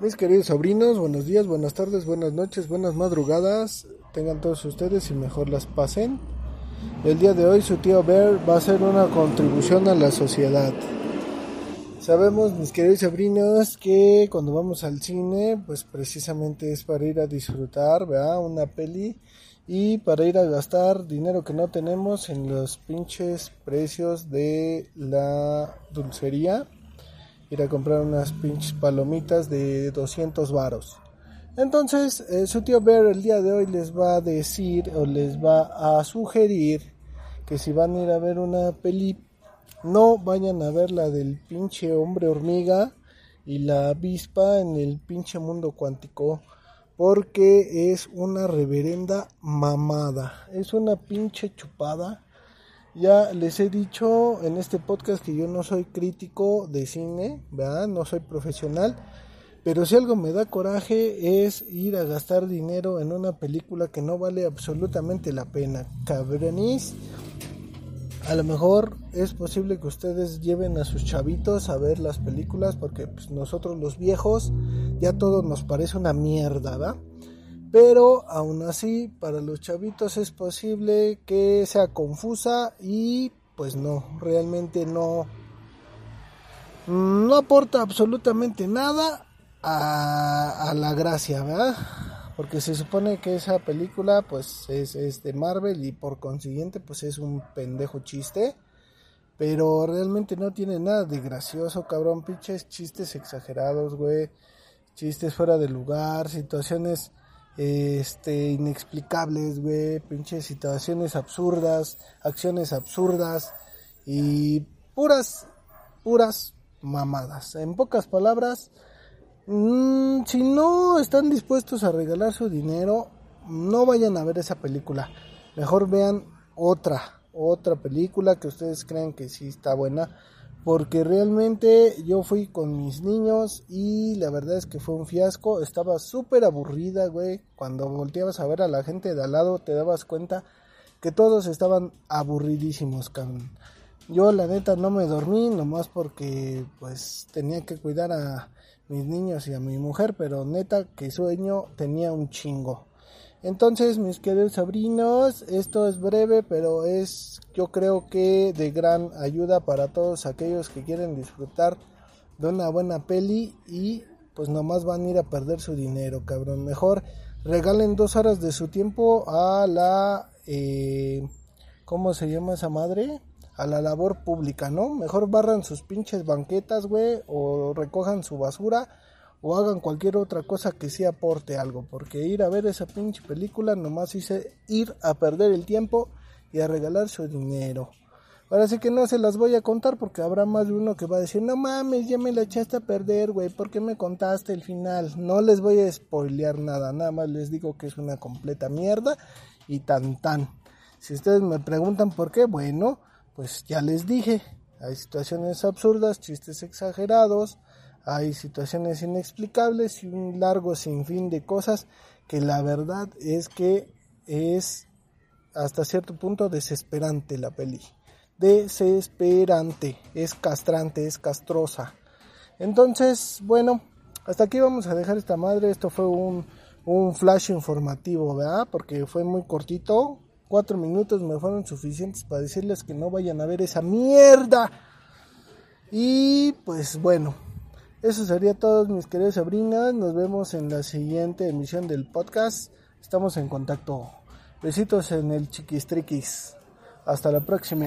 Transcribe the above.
Mis queridos sobrinos, buenos días, buenas tardes, buenas noches, buenas madrugadas. Tengan todos ustedes y mejor las pasen. El día de hoy su tío Bear va a hacer una contribución a la sociedad. Sabemos, mis queridos sobrinos, que cuando vamos al cine, pues precisamente es para ir a disfrutar, ¿verdad? Una peli y para ir a gastar dinero que no tenemos en los pinches precios de la dulcería ir a comprar unas pinches palomitas de 200 varos. Entonces, eh, su tío Bear el día de hoy les va a decir o les va a sugerir que si van a ir a ver una peli, no vayan a ver la del pinche hombre hormiga y la avispa en el pinche mundo cuántico. Porque es una reverenda mamada. Es una pinche chupada ya les he dicho en este podcast que yo no soy crítico de cine, ¿verdad? No soy profesional, pero si algo me da coraje es ir a gastar dinero en una película que no vale absolutamente la pena. Cabronis, a lo mejor es posible que ustedes lleven a sus chavitos a ver las películas porque pues, nosotros los viejos ya todo nos parece una mierda, ¿verdad? Pero aún así para los chavitos es posible que sea confusa y pues no, realmente no no aporta absolutamente nada a, la gracia, ¿verdad? Porque se supone que esa película pues es, de Marvel y por consiguiente pues es un pendejo chiste. Pero realmente no tiene nada de gracioso, cabrón. Pinches chistes exagerados, güey. Chistes fuera de lugar, situaciones este, inexplicables, güey, pinches situaciones absurdas, acciones absurdas y puras, puras mamadas. En pocas palabras, mmm, si no están dispuestos a regalar su dinero, no vayan a ver esa película. Mejor vean otra, otra película que ustedes crean que sí está buena porque realmente yo fui con mis niños y la verdad es que fue un fiasco, estaba súper aburrida, güey, cuando volteabas a ver a la gente de al lado te dabas cuenta que todos estaban aburridísimos, cabrón. Yo la neta no me dormí, nomás porque pues tenía que cuidar a mis niños y a mi mujer, pero neta que sueño tenía un chingo. Entonces, mis queridos sobrinos, esto es breve, pero es yo creo que de gran ayuda para todos aquellos que quieren disfrutar de una buena peli y pues nomás van a ir a perder su dinero, cabrón. Mejor regalen dos horas de su tiempo a la... Eh, ¿Cómo se llama esa madre? A la labor pública, ¿no? Mejor barran sus pinches banquetas, güey, o recojan su basura o hagan cualquier otra cosa que sí aporte algo, porque ir a ver esa pinche película nomás hice ir a perder el tiempo y a regalar su dinero. Ahora sí que no se las voy a contar porque habrá más de uno que va a decir, no mames, ya me la echaste a perder, güey, ¿por qué me contaste el final? No les voy a spoilear nada, nada más les digo que es una completa mierda y tan tan. Si ustedes me preguntan por qué, bueno, pues ya les dije, hay situaciones absurdas, chistes exagerados, hay situaciones inexplicables y un largo sinfín de cosas que la verdad es que es hasta cierto punto desesperante la peli. Desesperante, es castrante, es castrosa. Entonces, bueno, hasta aquí vamos a dejar esta madre. Esto fue un, un flash informativo, ¿verdad? Porque fue muy cortito. Cuatro minutos me fueron suficientes para decirles que no vayan a ver esa mierda. Y pues bueno, eso sería todo, mis queridos sobrinas. Nos vemos en la siguiente emisión del podcast. Estamos en contacto. Besitos en el chiquistriquis. Hasta la próxima.